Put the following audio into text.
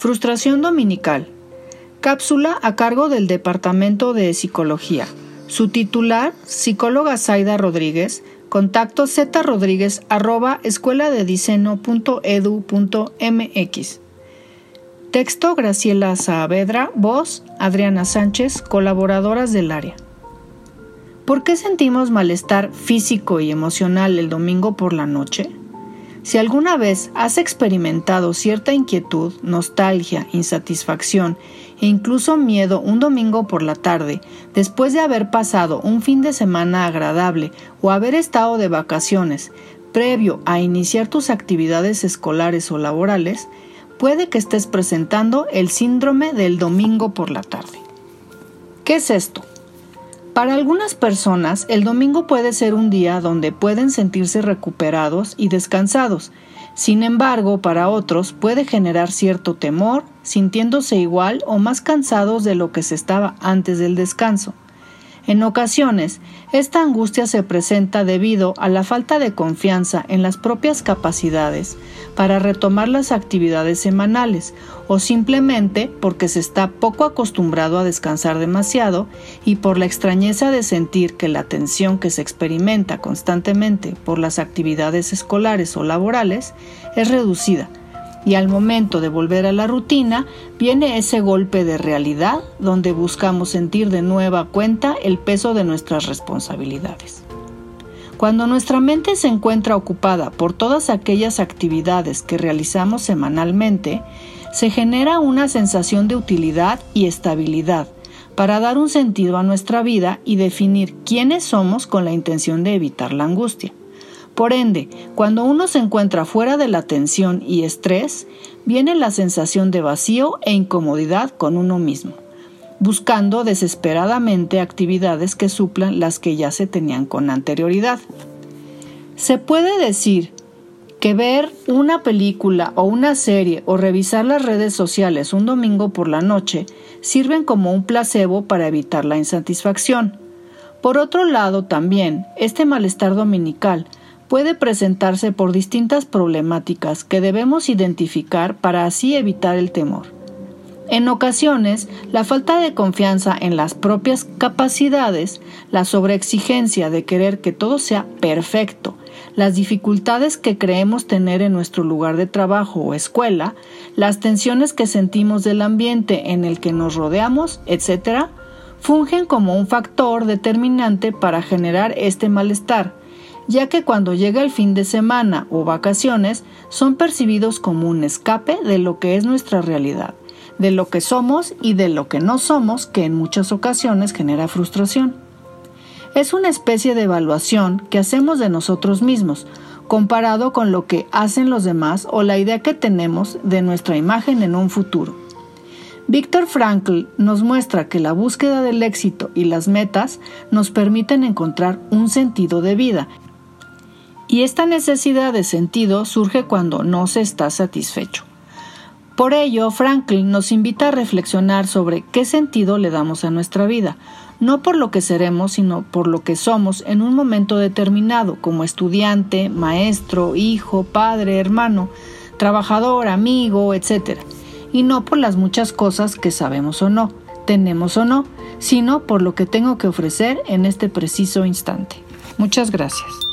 Frustración dominical. Cápsula a cargo del Departamento de Psicología. Su titular, psicóloga Zaida Rodríguez, contacto zrodríguez arroba escuela de. Texto Graciela Saavedra, voz Adriana Sánchez, colaboradoras del área. ¿Por qué sentimos malestar físico y emocional el domingo por la noche? Si alguna vez has experimentado cierta inquietud, nostalgia, insatisfacción e incluso miedo un domingo por la tarde, después de haber pasado un fin de semana agradable o haber estado de vacaciones, previo a iniciar tus actividades escolares o laborales, puede que estés presentando el síndrome del domingo por la tarde. ¿Qué es esto? Para algunas personas, el domingo puede ser un día donde pueden sentirse recuperados y descansados. Sin embargo, para otros puede generar cierto temor, sintiéndose igual o más cansados de lo que se estaba antes del descanso. En ocasiones, esta angustia se presenta debido a la falta de confianza en las propias capacidades para retomar las actividades semanales o simplemente porque se está poco acostumbrado a descansar demasiado y por la extrañeza de sentir que la tensión que se experimenta constantemente por las actividades escolares o laborales es reducida y al momento de volver a la rutina viene ese golpe de realidad donde buscamos sentir de nueva cuenta el peso de nuestras responsabilidades. Cuando nuestra mente se encuentra ocupada por todas aquellas actividades que realizamos semanalmente, se genera una sensación de utilidad y estabilidad para dar un sentido a nuestra vida y definir quiénes somos con la intención de evitar la angustia. Por ende, cuando uno se encuentra fuera de la tensión y estrés, viene la sensación de vacío e incomodidad con uno mismo, buscando desesperadamente actividades que suplan las que ya se tenían con anterioridad. Se puede decir que ver una película o una serie o revisar las redes sociales un domingo por la noche sirven como un placebo para evitar la insatisfacción. Por otro lado, también, este malestar dominical puede presentarse por distintas problemáticas que debemos identificar para así evitar el temor. En ocasiones, la falta de confianza en las propias capacidades, la sobreexigencia de querer que todo sea perfecto, las dificultades que creemos tener en nuestro lugar de trabajo o escuela, las tensiones que sentimos del ambiente en el que nos rodeamos, etc., fungen como un factor determinante para generar este malestar, ya que cuando llega el fin de semana o vacaciones son percibidos como un escape de lo que es nuestra realidad, de lo que somos y de lo que no somos, que en muchas ocasiones genera frustración. Es una especie de evaluación que hacemos de nosotros mismos, comparado con lo que hacen los demás o la idea que tenemos de nuestra imagen en un futuro. Víctor Frankl nos muestra que la búsqueda del éxito y las metas nos permiten encontrar un sentido de vida y esta necesidad de sentido surge cuando no se está satisfecho. Por ello, Franklin nos invita a reflexionar sobre qué sentido le damos a nuestra vida, no por lo que seremos, sino por lo que somos en un momento determinado, como estudiante, maestro, hijo, padre, hermano, trabajador, amigo, etc. Y no por las muchas cosas que sabemos o no, tenemos o no, sino por lo que tengo que ofrecer en este preciso instante. Muchas gracias.